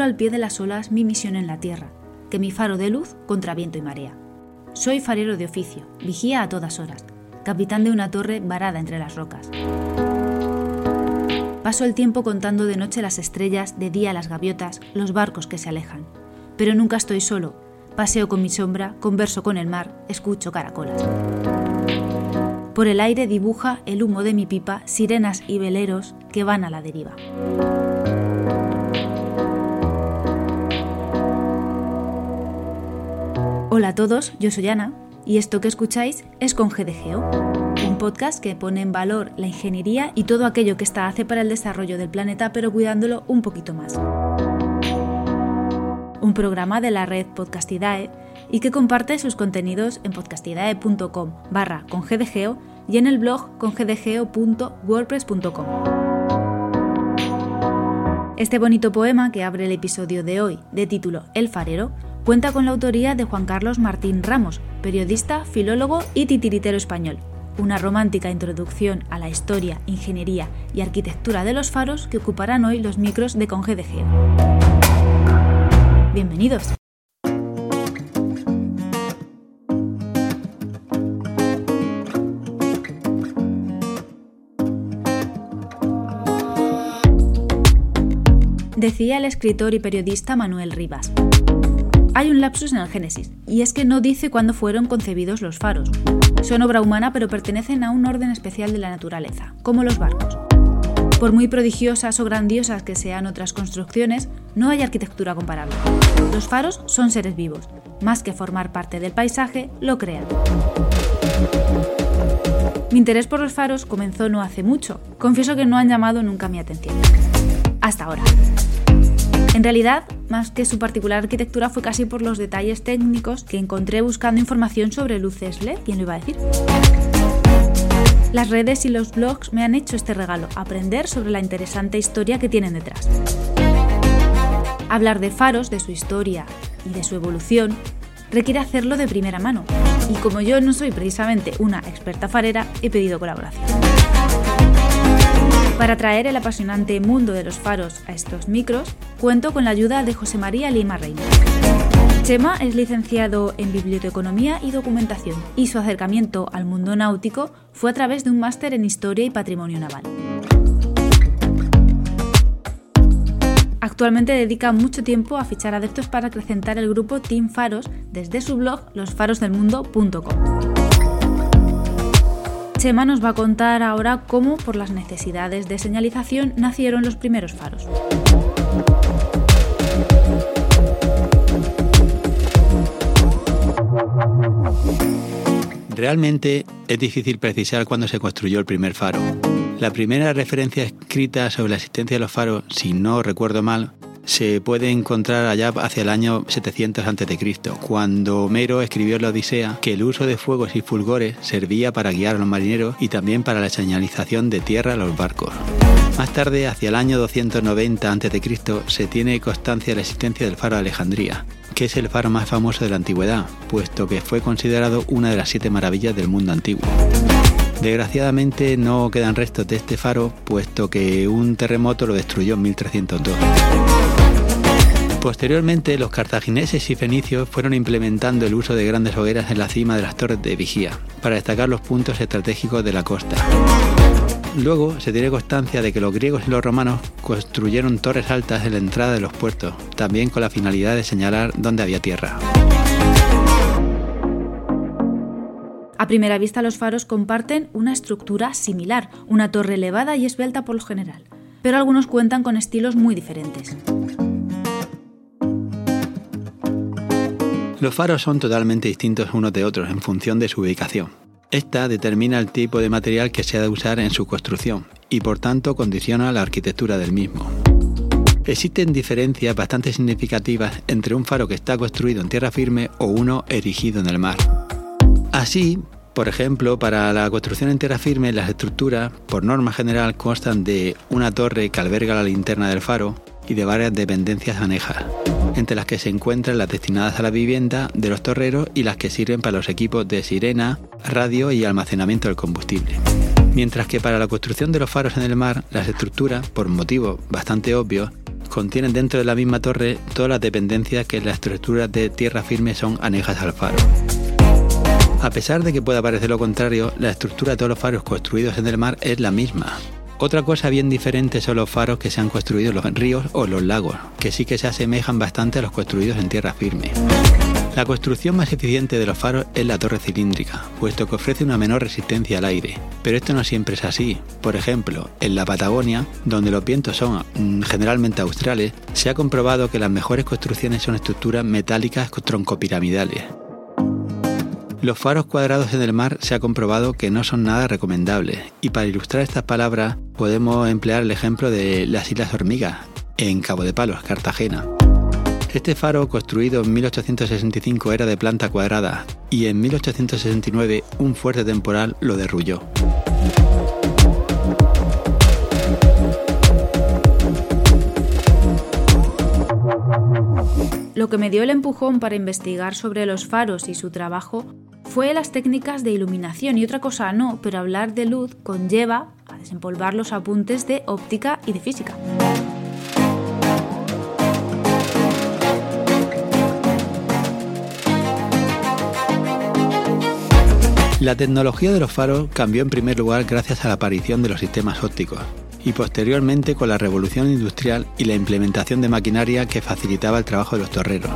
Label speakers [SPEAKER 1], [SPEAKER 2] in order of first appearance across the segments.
[SPEAKER 1] al pie de las olas mi misión en la tierra, que mi faro de luz contra viento y marea. Soy farero de oficio, vigía a todas horas, capitán de una torre varada entre las rocas. Paso el tiempo contando de noche las estrellas, de día las gaviotas, los barcos que se alejan. Pero nunca estoy solo. Paseo con mi sombra, converso con el mar, escucho caracolas. Por el aire dibuja el humo de mi pipa sirenas y veleros que van a la deriva. Hola a todos, yo soy Ana y esto que escucháis es con GDGO un podcast que pone en valor la ingeniería y todo aquello que ésta hace para el desarrollo del planeta, pero cuidándolo un poquito más. Un programa de la red Podcastidae y que comparte sus contenidos en podcastidae.com barra con GDGeo y en el blog congdgeo.wordpress.com. Este bonito poema que abre el episodio de hoy, de título El farero, cuenta con la autoría de Juan Carlos Martín Ramos, periodista, filólogo y titiritero español, una romántica introducción a la historia, ingeniería y arquitectura de los faros que ocuparán hoy los micros de Geo. Bienvenidos. Decía el escritor y periodista Manuel Rivas. Hay un lapsus en el Génesis, y es que no dice cuándo fueron concebidos los faros. Son obra humana pero pertenecen a un orden especial de la naturaleza, como los barcos. Por muy prodigiosas o grandiosas que sean otras construcciones, no hay arquitectura comparable. Los faros son seres vivos, más que formar parte del paisaje, lo crean. Mi interés por los faros comenzó no hace mucho. Confieso que no han llamado nunca mi atención. Hasta ahora. En realidad, más que su particular arquitectura fue casi por los detalles técnicos que encontré buscando información sobre luces LED, ¿quién lo iba a decir? Las redes y los blogs me han hecho este regalo, aprender sobre la interesante historia que tienen detrás. Hablar de faros, de su historia y de su evolución requiere hacerlo de primera mano, y como yo no soy precisamente una experta farera, he pedido colaboración. Para traer el apasionante mundo de los faros a estos micros, cuento con la ayuda de José María Lima Reina. Chema es licenciado en Biblioteconomía y Documentación y su acercamiento al mundo náutico fue a través de un máster en Historia y Patrimonio Naval. Actualmente dedica mucho tiempo a fichar adeptos para acrecentar el grupo Team Faros desde su blog losfarosdelmundo.com. Chema nos va a contar ahora cómo, por las necesidades de señalización, nacieron los primeros faros.
[SPEAKER 2] Realmente es difícil precisar cuándo se construyó el primer faro. La primera referencia escrita sobre la existencia de los faros, si no recuerdo mal, se puede encontrar allá hacia el año 700 a.C., cuando Homero escribió en la Odisea que el uso de fuegos y fulgores servía para guiar a los marineros y también para la señalización de tierra a los barcos. Más tarde, hacia el año 290 a.C., se tiene constancia de la existencia del faro de Alejandría, que es el faro más famoso de la antigüedad, puesto que fue considerado una de las siete maravillas del mundo antiguo. Desgraciadamente no quedan restos de este faro, puesto que un terremoto lo destruyó en 1302. Posteriormente, los cartagineses y fenicios fueron implementando el uso de grandes hogueras en la cima de las torres de vigía, para destacar los puntos estratégicos de la costa. Luego se tiene constancia de que los griegos y los romanos construyeron torres altas en la entrada de los puertos, también con la finalidad de señalar dónde había tierra.
[SPEAKER 1] A primera vista los faros comparten una estructura similar, una torre elevada y esbelta por lo general, pero algunos cuentan con estilos muy diferentes.
[SPEAKER 2] Los faros son totalmente distintos unos de otros en función de su ubicación. Esta determina el tipo de material que se ha de usar en su construcción y por tanto condiciona la arquitectura del mismo. Existen diferencias bastante significativas entre un faro que está construido en tierra firme o uno erigido en el mar. Así, por ejemplo, para la construcción en tierra firme, las estructuras, por norma general, constan de una torre que alberga la linterna del faro y de varias dependencias anejas, entre las que se encuentran las destinadas a la vivienda de los torreros y las que sirven para los equipos de sirena, radio y almacenamiento del combustible. Mientras que para la construcción de los faros en el mar, las estructuras, por motivos bastante obvios, contienen dentro de la misma torre todas las dependencias que en las estructuras de tierra firme son anejas al faro. A pesar de que pueda parecer lo contrario, la estructura de todos los faros construidos en el mar es la misma. Otra cosa bien diferente son los faros que se han construido en los ríos o los lagos, que sí que se asemejan bastante a los construidos en tierra firme. La construcción más eficiente de los faros es la torre cilíndrica, puesto que ofrece una menor resistencia al aire. Pero esto no siempre es así. Por ejemplo, en la Patagonia, donde los vientos son mm, generalmente australes, se ha comprobado que las mejores construcciones son estructuras metálicas troncopiramidales. Los faros cuadrados en el mar se ha comprobado que no son nada recomendables, y para ilustrar estas palabras podemos emplear el ejemplo de las Islas Hormigas, en Cabo de Palos, Cartagena. Este faro, construido en 1865, era de planta cuadrada y en 1869 un fuerte temporal lo derrulló.
[SPEAKER 1] Lo que me dio el empujón para investigar sobre los faros y su trabajo fue las técnicas de iluminación y otra cosa no, pero hablar de luz conlleva a desempolvar los apuntes de óptica y de física.
[SPEAKER 2] La tecnología de los faros cambió en primer lugar gracias a la aparición de los sistemas ópticos y posteriormente con la revolución industrial y la implementación de maquinaria que facilitaba el trabajo de los torreros.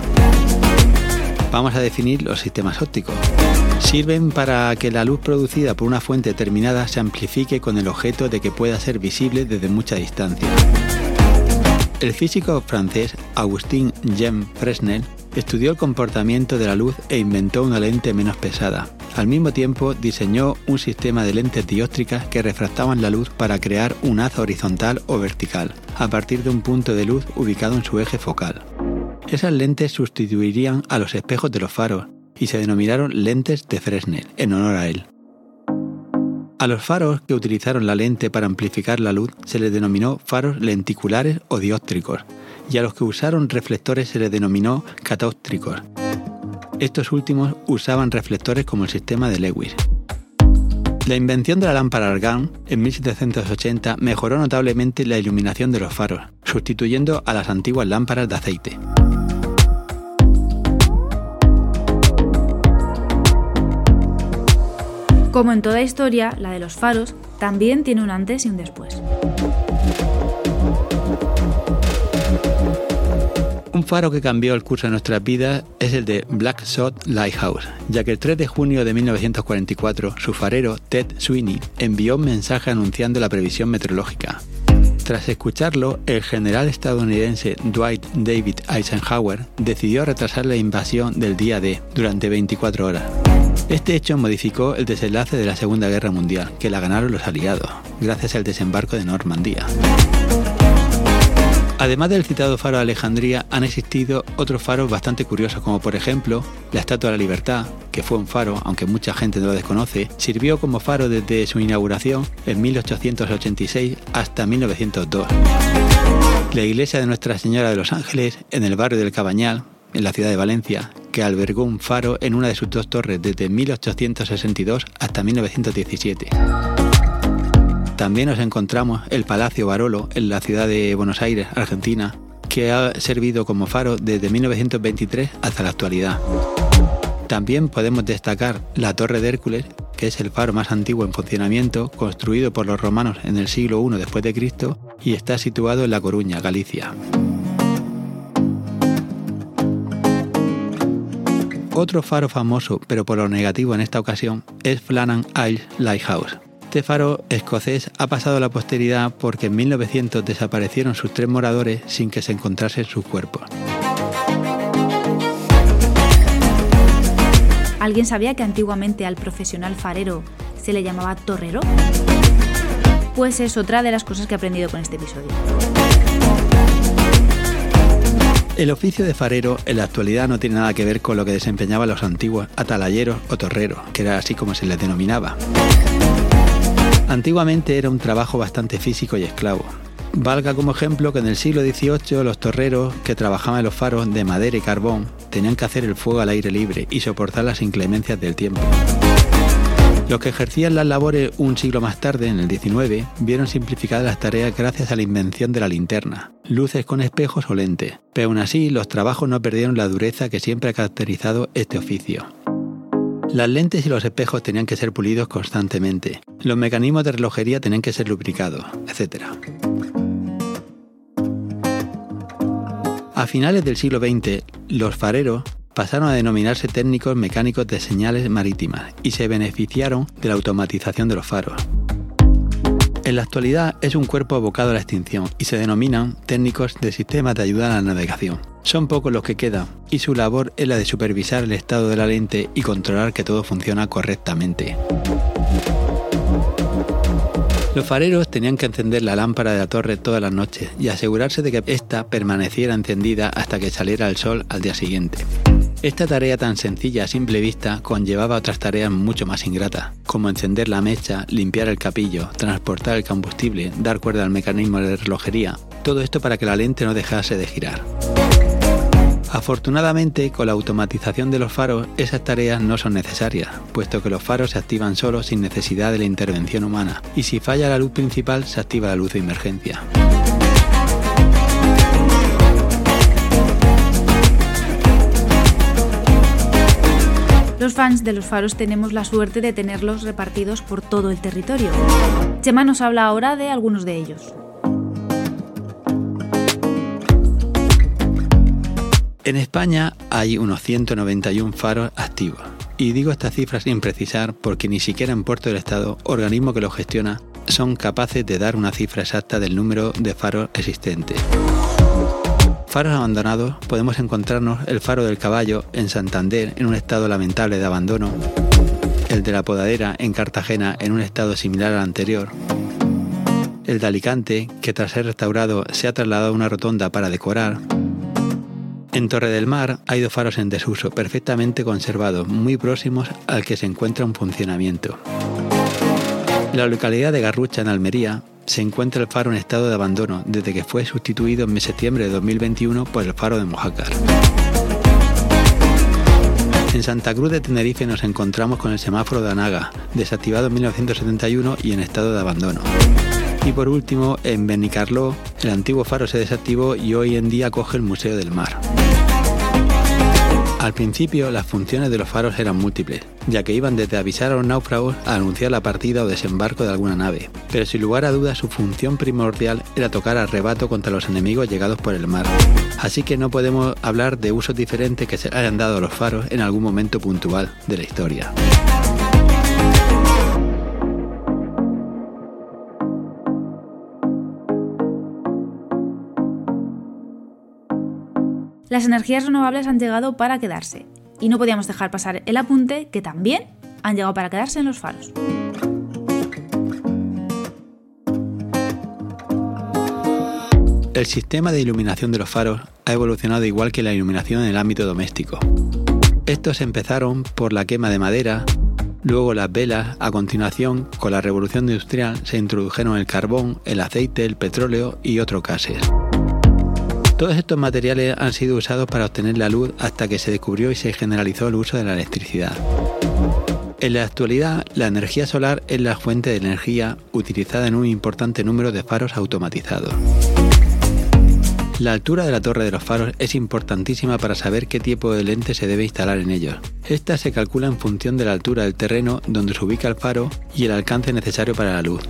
[SPEAKER 2] Vamos a definir los sistemas ópticos. Sirven para que la luz producida por una fuente determinada se amplifique con el objeto de que pueda ser visible desde mucha distancia. El físico francés Augustin Jean Fresnel estudió el comportamiento de la luz e inventó una lente menos pesada. Al mismo tiempo diseñó un sistema de lentes dióptricas que refractaban la luz para crear un haz horizontal o vertical, a partir de un punto de luz ubicado en su eje focal. Esas lentes sustituirían a los espejos de los faros y se denominaron lentes de Fresnel, en honor a él. A los faros que utilizaron la lente para amplificar la luz se les denominó faros lenticulares o dióptricos, y a los que usaron reflectores se les denominó catóptricos. Estos últimos usaban reflectores como el sistema de Lewis. La invención de la lámpara argán en 1780 mejoró notablemente la iluminación de los faros, sustituyendo a las antiguas lámparas de aceite.
[SPEAKER 1] Como en toda historia, la de los faros también tiene un antes y un después.
[SPEAKER 2] Un faro que cambió el curso de nuestra vida es el de Black Shot Lighthouse, ya que el 3 de junio de 1944 su farero Ted Sweeney envió un mensaje anunciando la previsión meteorológica. Tras escucharlo, el general estadounidense Dwight David Eisenhower decidió retrasar la invasión del día D durante 24 horas. Este hecho modificó el desenlace de la Segunda Guerra Mundial, que la ganaron los aliados, gracias al desembarco de Normandía. Además del citado faro de Alejandría, han existido otros faros bastante curiosos, como por ejemplo la Estatua de la Libertad, que fue un faro, aunque mucha gente no lo desconoce, sirvió como faro desde su inauguración en 1886 hasta 1902. La iglesia de Nuestra Señora de los Ángeles, en el barrio del Cabañal, en la ciudad de Valencia, que albergó un faro en una de sus dos torres desde 1862 hasta 1917. También nos encontramos el Palacio Barolo en la ciudad de Buenos Aires, Argentina, que ha servido como faro desde 1923 hasta la actualidad. También podemos destacar la Torre de Hércules, que es el faro más antiguo en funcionamiento, construido por los romanos en el siglo I después de Cristo y está situado en La Coruña, Galicia. Otro faro famoso, pero por lo negativo en esta ocasión, es Flannan Isle Lighthouse, este faro escocés ha pasado a la posteridad porque en 1900 desaparecieron sus tres moradores sin que se encontrasen sus cuerpos.
[SPEAKER 1] ¿Alguien sabía que antiguamente al profesional farero se le llamaba torrero? Pues es otra de las cosas que he aprendido con este episodio.
[SPEAKER 2] El oficio de farero en la actualidad no tiene nada que ver con lo que desempeñaban los antiguos atalayeros o torreros, que era así como se les denominaba. Antiguamente era un trabajo bastante físico y esclavo. Valga como ejemplo que en el siglo XVIII los torreros que trabajaban en los faros de madera y carbón tenían que hacer el fuego al aire libre y soportar las inclemencias del tiempo. Los que ejercían las labores un siglo más tarde, en el 19, vieron simplificadas las tareas gracias a la invención de la linterna, luces con espejos o lentes, pero aún así los trabajos no perdieron la dureza que siempre ha caracterizado este oficio. Las lentes y los espejos tenían que ser pulidos constantemente, los mecanismos de relojería tenían que ser lubricados, etc. A finales del siglo XX, los fareros pasaron a denominarse técnicos mecánicos de señales marítimas y se beneficiaron de la automatización de los faros. En la actualidad es un cuerpo abocado a la extinción y se denominan técnicos de sistemas de ayuda a la navegación. Son pocos los que quedan y su labor es la de supervisar el estado de la lente y controlar que todo funciona correctamente. Los fareros tenían que encender la lámpara de la torre todas las noches y asegurarse de que ésta permaneciera encendida hasta que saliera el sol al día siguiente. Esta tarea tan sencilla a simple vista conllevaba otras tareas mucho más ingratas, como encender la mecha, limpiar el capillo, transportar el combustible, dar cuerda al mecanismo de relojería, todo esto para que la lente no dejase de girar. Afortunadamente, con la automatización de los faros, esas tareas no son necesarias, puesto que los faros se activan solos sin necesidad de la intervención humana, y si falla la luz principal, se activa la luz de emergencia.
[SPEAKER 1] Los fans de los faros tenemos la suerte de tenerlos repartidos por todo el territorio. Chema nos habla ahora de algunos de ellos.
[SPEAKER 2] En España hay unos 191 faros activos. Y digo estas cifras sin precisar porque ni siquiera en Puerto del Estado, organismo que lo gestiona, son capaces de dar una cifra exacta del número de faros existentes. Faros abandonados podemos encontrarnos el faro del caballo en Santander en un estado lamentable de abandono, el de la podadera en Cartagena en un estado similar al anterior, el de Alicante que tras ser restaurado se ha trasladado a una rotonda para decorar, en Torre del Mar hay dos faros en desuso, perfectamente conservados, muy próximos al que se encuentra en funcionamiento. En la localidad de Garrucha, en Almería, se encuentra el faro en estado de abandono desde que fue sustituido en septiembre de 2021 por el faro de Mojácar. En Santa Cruz de Tenerife nos encontramos con el semáforo de Anaga, desactivado en 1971 y en estado de abandono. Y por último, en Benicarló, el antiguo faro se desactivó y hoy en día acoge el Museo del Mar. Al principio, las funciones de los faros eran múltiples, ya que iban desde avisar a los náufragos a anunciar la partida o desembarco de alguna nave, pero sin lugar a dudas su función primordial era tocar arrebato contra los enemigos llegados por el mar. Así que no podemos hablar de usos diferentes que se hayan dado a los faros en algún momento puntual de la historia.
[SPEAKER 1] Las energías renovables han llegado para quedarse y no podíamos dejar pasar el apunte que también han llegado para quedarse en los faros.
[SPEAKER 2] El sistema de iluminación de los faros ha evolucionado igual que la iluminación en el ámbito doméstico. Estos empezaron por la quema de madera, luego las velas, a continuación, con la revolución industrial, se introdujeron el carbón, el aceite, el petróleo y otros gases. Todos estos materiales han sido usados para obtener la luz hasta que se descubrió y se generalizó el uso de la electricidad. En la actualidad, la energía solar es la fuente de energía utilizada en un importante número de faros automatizados. La altura de la torre de los faros es importantísima para saber qué tipo de lente se debe instalar en ellos. Esta se calcula en función de la altura del terreno donde se ubica el faro y el alcance necesario para la luz.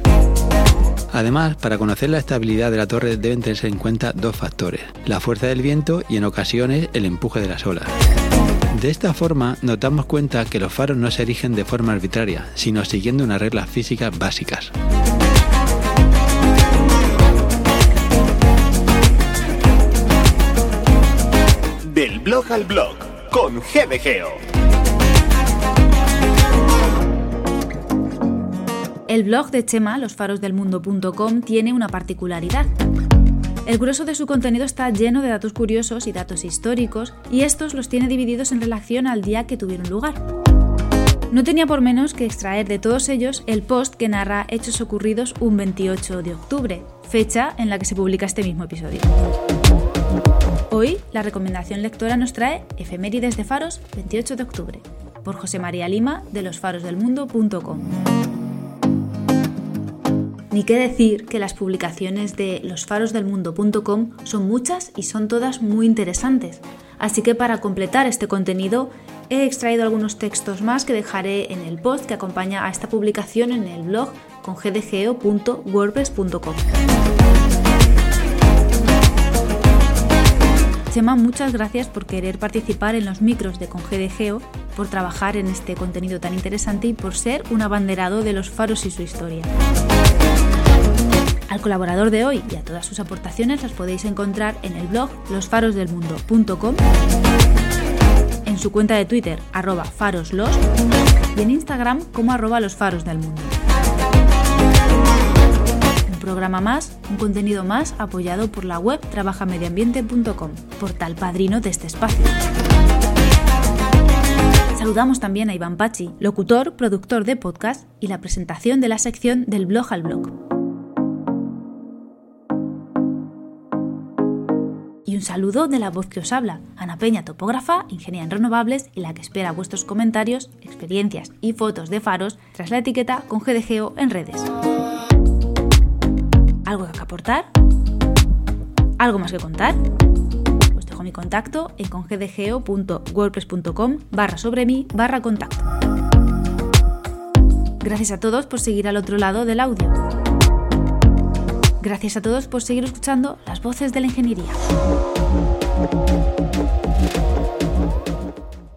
[SPEAKER 2] Además, para conocer la estabilidad de la torre deben tenerse en cuenta dos factores, la fuerza del viento y en ocasiones el empuje de las olas. De esta forma nos damos cuenta que los faros no se erigen de forma arbitraria, sino siguiendo unas reglas físicas básicas.
[SPEAKER 3] Del blog al blog con GBGO.
[SPEAKER 1] El blog de Chema, losfarosdelmundo.com, tiene una particularidad. El grueso de su contenido está lleno de datos curiosos y datos históricos, y estos los tiene divididos en relación al día que tuvieron lugar. No tenía por menos que extraer de todos ellos el post que narra hechos ocurridos un 28 de octubre, fecha en la que se publica este mismo episodio. Hoy, la recomendación lectora nos trae Efemérides de Faros, 28 de octubre. por José María Lima de losfarosdelmundo.com. Ni qué decir que las publicaciones de losfarosdelmundo.com son muchas y son todas muy interesantes. Así que para completar este contenido he extraído algunos textos más que dejaré en el post que acompaña a esta publicación en el blog con gdgeo.wordpress.com. Chema, muchas gracias por querer participar en los micros de ConGDGeo, por trabajar en este contenido tan interesante y por ser un abanderado de los faros y su historia. Al colaborador de hoy y a todas sus aportaciones las podéis encontrar en el blog losfarosdelmundo.com, en su cuenta de Twitter arroba faroslos y en Instagram como arroba los faros del mundo. Un programa más, un contenido más apoyado por la web trabajamediambiente.com, portal padrino de este espacio. Saludamos también a Iván Pachi, locutor, productor de podcast y la presentación de la sección del blog al blog. Un saludo de la voz que os habla, Ana Peña, topógrafa, ingeniera en renovables y la que espera vuestros comentarios, experiencias y fotos de faros tras la etiqueta con GDGO en redes. ¿Algo que aportar? ¿Algo más que contar? Os dejo mi contacto en congdgo.wordpress.com barra sobre mí barra contacto. Gracias a todos por seguir al otro lado del audio. Gracias a todos por seguir escuchando las voces de la ingeniería.